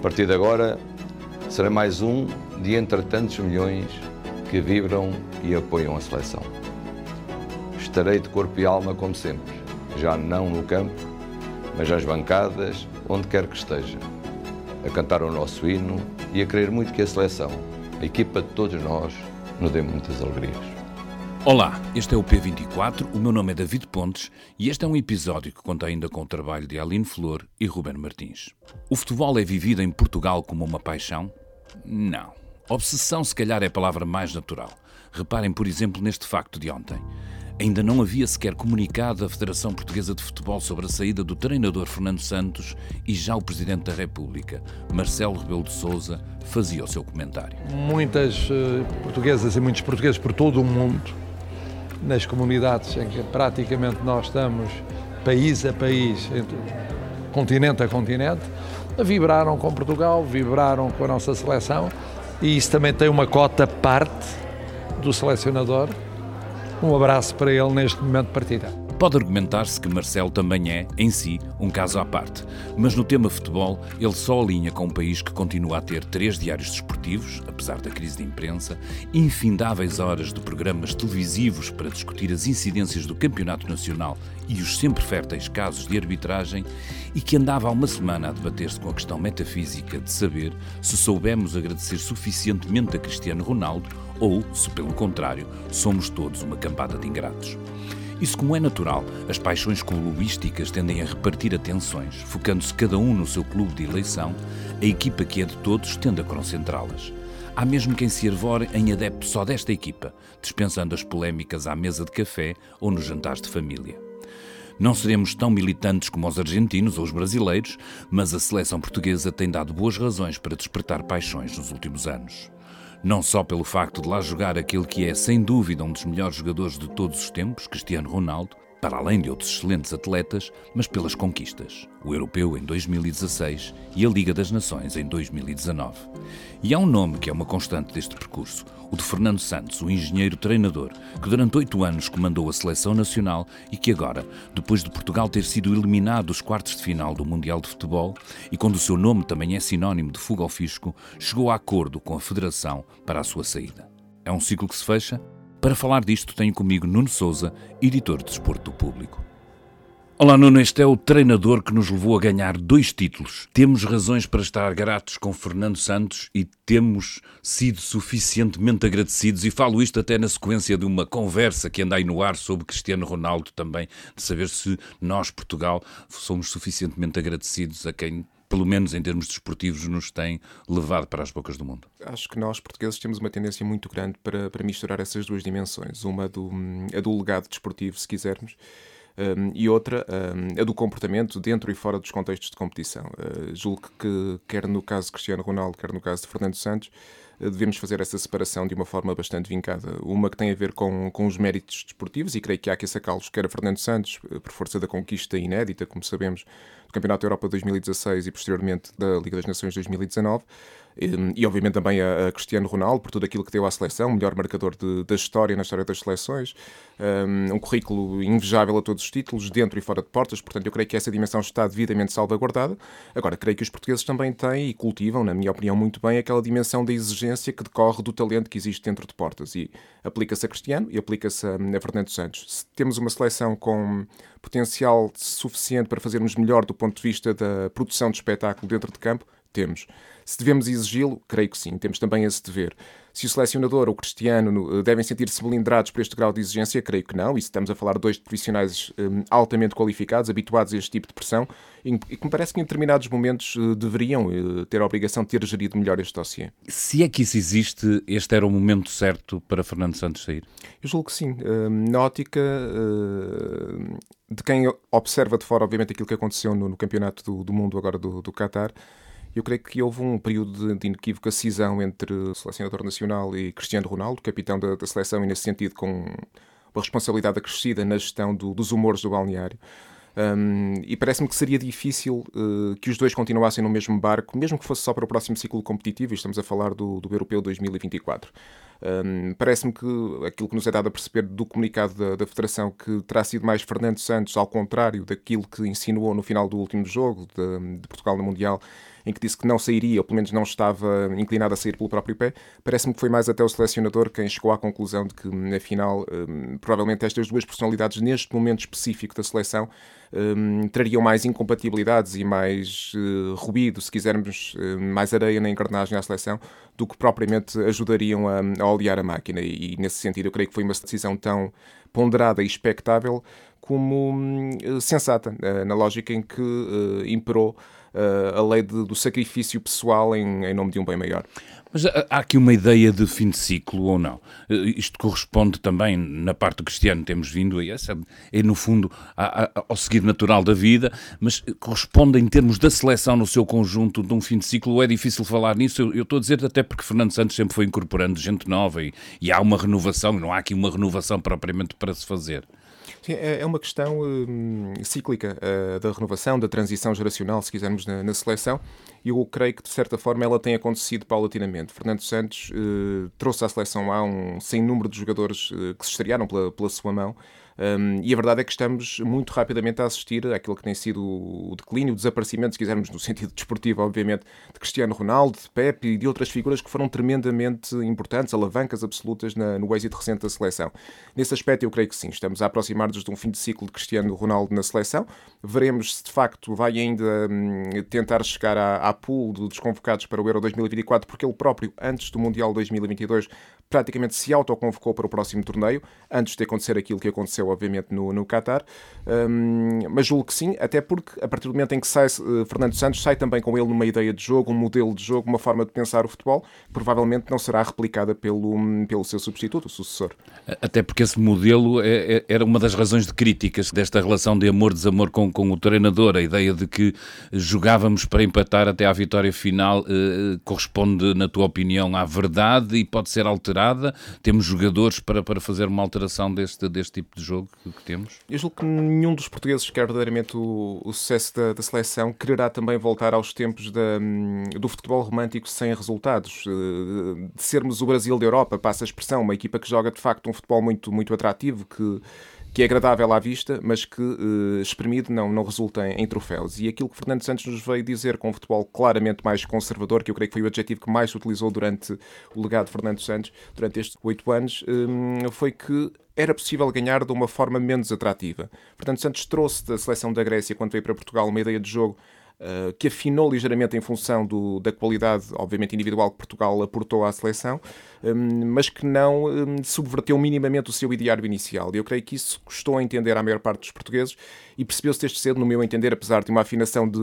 A partir de agora, será mais um de entre tantos milhões que vibram e apoiam a seleção. Estarei de corpo e alma como sempre, já não no campo, mas às bancadas, onde quer que esteja, a cantar o nosso hino e a querer muito que a seleção, a equipa de todos nós, nos dê muitas alegrias. Olá, este é o P24, o meu nome é David Pontes e este é um episódio que conta ainda com o trabalho de Aline Flor e Ruben Martins. O futebol é vivido em Portugal como uma paixão? Não. Obsessão, se calhar, é a palavra mais natural. Reparem, por exemplo, neste facto de ontem. Ainda não havia sequer comunicado a Federação Portuguesa de Futebol sobre a saída do treinador Fernando Santos e já o Presidente da República, Marcelo Rebelo de Sousa, fazia o seu comentário. Muitas uh, portuguesas e muitos portugueses por todo o mundo, nas comunidades em que praticamente nós estamos país a país, continente a continente, vibraram com Portugal, vibraram com a nossa seleção e isso também tem uma cota parte do selecionador. Um abraço para ele neste momento de partida. Pode argumentar-se que Marcelo também é, em si, um caso à parte, mas no tema futebol ele só alinha com um país que continua a ter três diários desportivos, apesar da crise de imprensa, infindáveis horas de programas televisivos para discutir as incidências do campeonato nacional e os sempre férteis casos de arbitragem, e que andava há uma semana a debater-se com a questão metafísica de saber se soubemos agradecer suficientemente a Cristiano Ronaldo ou, se pelo contrário, somos todos uma campada de ingratos. Isso, como é natural, as paixões clubísticas tendem a repartir atenções, focando-se cada um no seu clube de eleição, a equipa que é de todos tende a concentrá-las. Há mesmo quem se ervore em adepto só desta equipa, dispensando as polémicas à mesa de café ou nos jantares de família. Não seremos tão militantes como os argentinos ou os brasileiros, mas a seleção portuguesa tem dado boas razões para despertar paixões nos últimos anos não só pelo facto de lá jogar aquele que é, sem dúvida, um dos melhores jogadores de todos os tempos, Cristiano Ronaldo, para além de outros excelentes atletas, mas pelas conquistas, o Europeu em 2016 e a Liga das Nações em 2019. E há um nome que é uma constante deste percurso, o de Fernando Santos, o engenheiro treinador, que durante oito anos comandou a seleção nacional e que agora, depois de Portugal ter sido eliminado dos quartos de final do Mundial de Futebol, e quando o seu nome também é sinónimo de fuga ao fisco, chegou a acordo com a Federação para a sua saída. É um ciclo que se fecha? Para falar disto, tenho comigo Nuno Souza, editor de Desporto do Público. Olá Nuno, este é o treinador que nos levou a ganhar dois títulos. Temos razões para estar gratos com Fernando Santos e temos sido suficientemente agradecidos, e falo isto até na sequência de uma conversa que anda aí no ar sobre Cristiano Ronaldo também, de saber se nós, Portugal, somos suficientemente agradecidos a quem pelo menos em termos desportivos, nos tem levado para as bocas do mundo? Acho que nós, portugueses, temos uma tendência muito grande para, para misturar essas duas dimensões. Uma do, a do legado desportivo, se quisermos, um, e outra um, a do comportamento dentro e fora dos contextos de competição. Uh, julgo que, quer no caso de Cristiano Ronaldo, quer no caso de Fernando Santos, devemos fazer essa separação de uma forma bastante vincada. Uma que tem a ver com, com os méritos desportivos, e creio que há que sacá-los, quer a Fernando Santos, eh, por força da conquista inédita, como sabemos, do Campeonato da Europa 2016 e posteriormente da Liga das Nações 2019, e obviamente também a, Cristiano Ronaldo, por tudo aquilo que deu à seleção, melhor marcador de, da história na história das seleções, um, currículo invejável a todos os títulos, dentro e fora de portas, portanto eu creio que essa dimensão está devidamente salvaguardada. Agora, creio que os portugueses também têm e cultivam, na minha opinião, muito bem aquela dimensão da exigência que decorre do talento que existe dentro de portas e aplica-se a Cristiano e aplica-se a, a Fernando Santos. Se temos uma seleção com potencial suficiente para fazermos melhor do ponto de vista da produção de espetáculo dentro de campo, temos. Se devemos exigi-lo, creio que sim, temos também esse dever. Se o selecionador ou o Cristiano eh, devem sentir-se melindrados por este grau de exigência, creio que não, e se estamos a falar de dois profissionais um, altamente qualificados, habituados a este tipo de pressão, e que me parece que em determinados momentos uh, deveriam uh, ter a obrigação de ter gerido melhor este dossiê. Se é que isso existe, este era o momento certo para Fernando Santos sair? Eu julgo que sim. Uh, na ótica de quem observa de fora, obviamente, aquilo que aconteceu no, no Campeonato do, do, Mundo agora do, do Qatar, eu creio que houve um período de, inequívoca cisão entre o selecionador nacional e Cristiano Ronaldo, capitão da, da seleção, e nesse sentido com uma responsabilidade acrescida na gestão do, dos humores do balneário. Um, e parece-me que seria difícil uh, que os dois continuassem no mesmo barco, mesmo que fosse só para o próximo ciclo competitivo, e estamos a falar do, do Europeu 2024. Um, Parece-me que aquilo que nos é dado a perceber do comunicado da, da, Federação que terá sido mais Fernando Santos, ao contrário daquilo que insinuou no final do último jogo de, de Portugal no Mundial, em que disse que não sairia, ou pelo menos não estava inclinado a sair pelo próprio pé, parece-me que foi mais até o selecionador quem chegou à conclusão de que, afinal, um, provavelmente estas duas personalidades, neste momento específico da seleção, um, trariam mais incompatibilidades e mais uh, ruído, se quisermos, uh, mais areia na engrenagem à seleção, do que propriamente ajudariam a, a olear a máquina. E, nesse sentido, eu creio que foi uma decisão tão ponderada e expectável como uh, sensata, na lógica em que imperou uh, a lei de, do sacrifício pessoal em, em nome de um bem maior. Mas há aqui uma ideia de fim de ciclo ou não? Eh, isto corresponde também, na parte do cristiano, temos vindo a essa, é no fundo ao seguir natural da vida, mas corresponde em termos da seleção no seu conjunto de um fim de ciclo, ou é difícil falar nisso? Eu, eu estou a dizer até porque Fernando Santos sempre foi incorporando gente nova e, e há uma renovação, não há aqui uma renovação propriamente para se fazer. Sim, é, é uma questão hum, cíclica uh, da renovação, da transição geracional, se quisermos, na, na, seleção. E eu creio que, de certa forma, ela tem acontecido paulatinamente. Fernando Santos uh, trouxe à seleção há um sem número de jogadores uh, que se estrearam pela, pela sua mão. Um, e a verdade é que estamos muito rapidamente a assistir àquilo que tem sido o declínio, o desaparecimento, se quisermos, no sentido desportivo, obviamente, de Cristiano Ronaldo, de Pepe e de outras figuras que foram tremendamente importantes, alavancas absolutas na, no êxito recente da seleção. Nesse aspecto, eu creio que sim, estamos a aproximar-nos de um fim de ciclo de Cristiano Ronaldo na seleção. Veremos se de facto vai ainda hum, tentar chegar à, à pool dos convocados para o Euro 2024, porque ele próprio, antes do Mundial 2022, praticamente se autoconvocou para o próximo torneio, antes de acontecer aquilo que aconteceu, obviamente, no, no Qatar. Um, mas julgo que sim, até porque a partir do momento em que sai uh, Fernando Santos, sai também com ele numa ideia de jogo, um modelo de jogo, uma forma de pensar o futebol, provavelmente não será replicada pelo, pelo seu substituto, o sucessor. Até porque esse modelo é, é, era uma das razões de críticas desta relação de amor-desamor com, com o treinador. A ideia de que jogávamos para empatar até à vitória final uh, corresponde, na tua opinião, à verdade e pode ser alterada? Temos jogadores para, para fazer uma alteração deste, deste tipo de jogo que, que temos? Eu julgo que nenhum dos portugueses quer verdadeiramente o, o sucesso da, da, seleção quererá também voltar aos tempos da, do futebol romântico sem resultados. Eh, de sermos o Brasil da Europa, passa a expressão, uma equipa que joga de facto um futebol muito, muito atrativo, que que é agradável à vista, mas que, uh, espremido, não, não resulta em, em, troféus. E aquilo que Fernando Santos nos veio dizer com um futebol claramente mais conservador, que eu creio que foi o adjetivo que mais se utilizou durante o legado de Fernando Santos, durante estes oito anos, um, foi que era possível ganhar de uma forma menos atrativa. Fernando Santos trouxe da seleção da Grécia, quando veio para Portugal, uma ideia de jogo Uh, que afinou ligeiramente em função do, da qualidade, obviamente, individual que Portugal aportou à seleção, mas que não um, subverteu minimamente o seu ideário inicial. E eu creio que isso custou a entender à maior parte dos portugueses e percebeu-se desde cedo, no meu entender, apesar de uma afinação de,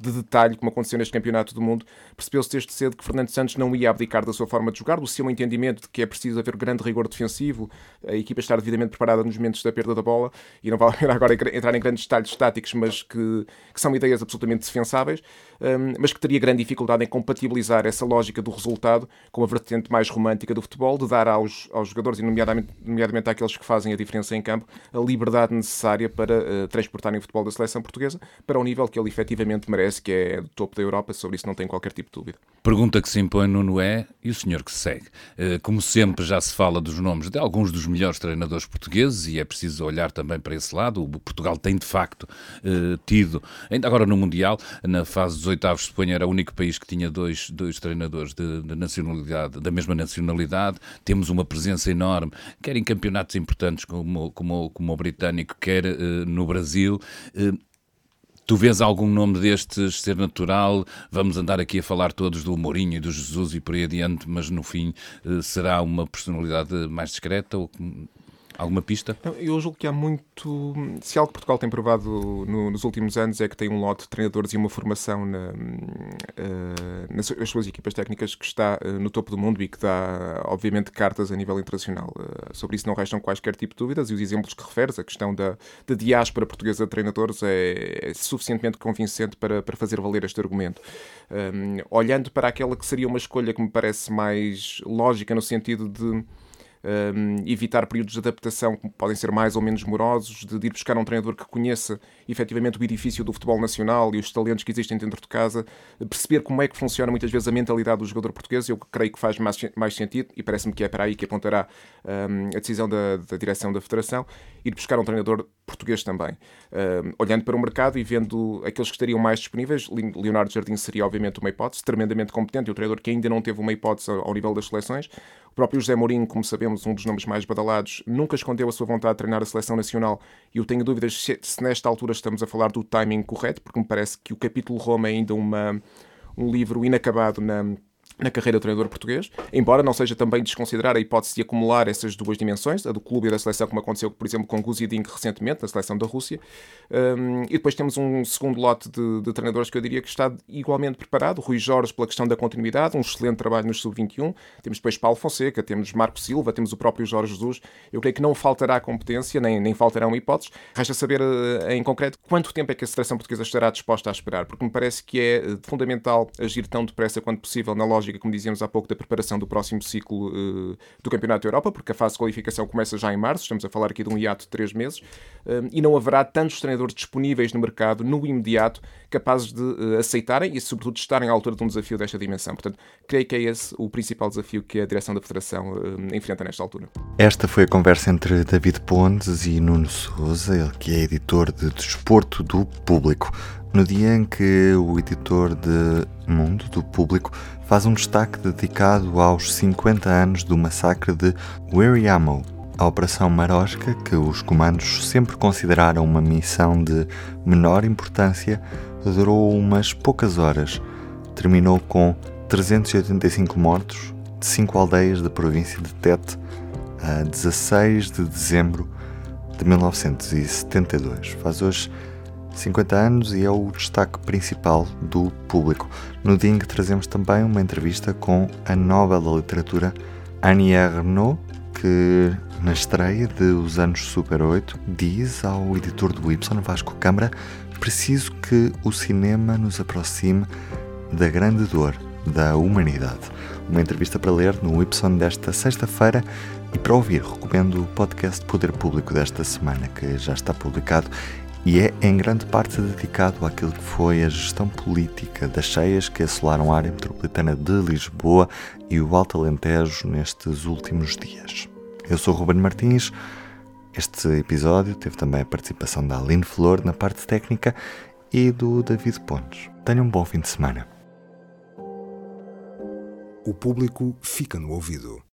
de detalhe, como aconteceu neste Campeonato do Mundo, percebeu-se desde cedo que Fernando Santos não ia abdicar da sua forma de jogar, do seu entendimento de que é preciso haver grande rigor defensivo, a equipa estar devidamente preparada nos momentos da perda da bola, e não vale agora entrar em grandes detalhes táticos, mas que, que são ideias absolutamente defensáveis, um, mas que teria grande dificuldade em compatibilizar essa lógica do resultado com a vertente mais romântica do futebol, de dar aos, aos jogadores, e nomeadamente, nomeadamente àqueles que fazem a diferença em campo, a liberdade necessária para uh, transportarem o futebol da seleção portuguesa para o nível que ele efetivamente merece, que é do topo da Europa, sobre isso não tem qualquer tipo de dúvida. Pergunta que se impõe, Nuno, é, e o senhor que segue? Uh, como sempre já se fala dos nomes de alguns dos melhores treinadores portugueses, e é preciso olhar também para esse lado, o Portugal tem de facto uh, tido, ainda agora no Mundial, na fase dos oitavos, suponho, era o único país que tinha dois, dois treinadores de, de, nacionalidade, da mesma nacionalidade. Temos uma presença enorme, quer em campeonatos importantes como, como, como o britânico, quer uh, no Brasil. Uh, Tu vês algum nome destes ser natural? Vamos andar aqui a falar todos do Mourinho e do Jesus e por aí adiante, mas no fim uh, será uma personalidade mais discreta? Ou Alguma pista? Eu julgo que há muito. Se algo que Portugal tem provado no, nos últimos anos é que tem um lote de treinadores e uma formação na, uh, nas suas equipas técnicas que está uh, no topo do mundo e que dá, obviamente, cartas a nível internacional. Uh, sobre isso não restam quaisquer tipo de dúvidas e os exemplos que referes, a questão da, da diáspora portuguesa de treinadores, é, é suficientemente convincente para, para fazer valer este argumento. Um, olhando para aquela que seria uma escolha que me parece mais lógica no sentido de um, evitar períodos de adaptação que podem ser mais ou menos morosos, de, de, ir buscar um treinador que conheça efetivamente o edifício do futebol nacional e os talentos que existem dentro de casa, perceber como é que funciona muitas vezes a mentalidade do jogador português, eu creio que faz mais, mais sentido e parece-me que é para aí que apontará um, a decisão da, da, direção da Federação, ir buscar um treinador português também. Um, olhando para o mercado e vendo aqueles que estariam mais disponíveis, Leonardo Jardim seria obviamente uma hipótese, tremendamente competente e um treinador que ainda não teve uma hipótese ao nível das seleções. O próprio José Mourinho, como sabemos, um dos nomes mais badalados, nunca escondeu a sua vontade de treinar a seleção nacional. E eu tenho dúvidas se, se nesta altura estamos a falar do timing correto, porque me parece que o capítulo Roma é ainda uma, um livro inacabado na na carreira do treinador português, embora não seja também desconsiderar a hipótese de acumular essas duas dimensões, a do clube e da seleção, como aconteceu, por exemplo, com Guzidink recentemente, na seleção da Rússia. Um, e depois temos um segundo lote de, de, treinadores que eu diria que está igualmente preparado. Rui Jorge, pela questão da continuidade, um excelente trabalho nos sub-21. Temos depois Paulo Fonseca, temos Marco Silva, temos o próprio Jorge Jesus. Eu creio que não faltará competência, nem, nem faltarão hipóteses. Resta saber uh, em concreto quanto tempo é que a seleção portuguesa estará disposta a esperar, porque me parece que é uh, fundamental agir tão depressa quanto possível na lógica como dizíamos há pouco, da preparação do próximo ciclo uh, do Campeonato da Europa, porque a fase de qualificação começa já em março, estamos a falar aqui de um hiato de três meses, uh, e não haverá tantos treinadores disponíveis no mercado, no imediato, capazes de uh, aceitarem e, sobretudo, estarem à altura de um desafio desta dimensão. Portanto, creio que é esse o principal desafio que a direção da Federação enfrenta nesta altura. Esta foi a conversa entre David Pontes e Nuno Souza, ele que é editor de Desporto do Público no dia em que o editor de Mundo do Público faz um destaque dedicado aos 50 anos do massacre de Wiriamo, a Operação Marosca, que os comandos sempre consideraram uma missão de menor importância, durou umas poucas horas. Terminou com 385 mortos de cinco aldeias da província de Tete a 16 de dezembro de 1972. Faz hoje 50 anos e é o destaque principal do público. No dia em que trazemos também uma entrevista com a Nobel da Literatura Annie Ernaux, que na estreia de Os Anos Super 8 diz ao editor do Y, Vasco Câmara, preciso que o cinema nos aproxime da grande dor da humanidade. Uma entrevista para ler no Y desta sexta-feira e para ouvir, recomendo o podcast Poder Público desta semana, que já está publicado e é em grande parte dedicado àquilo que foi a gestão política das cheias que assolaram a área metropolitana de Lisboa e o Alto Alentejo nestes últimos dias. Eu sou Ruben Martins. Este episódio teve também a participação da Aline Flor na parte técnica e do David Pontes. Tenham um bom fim de semana. O público fica no ouvido.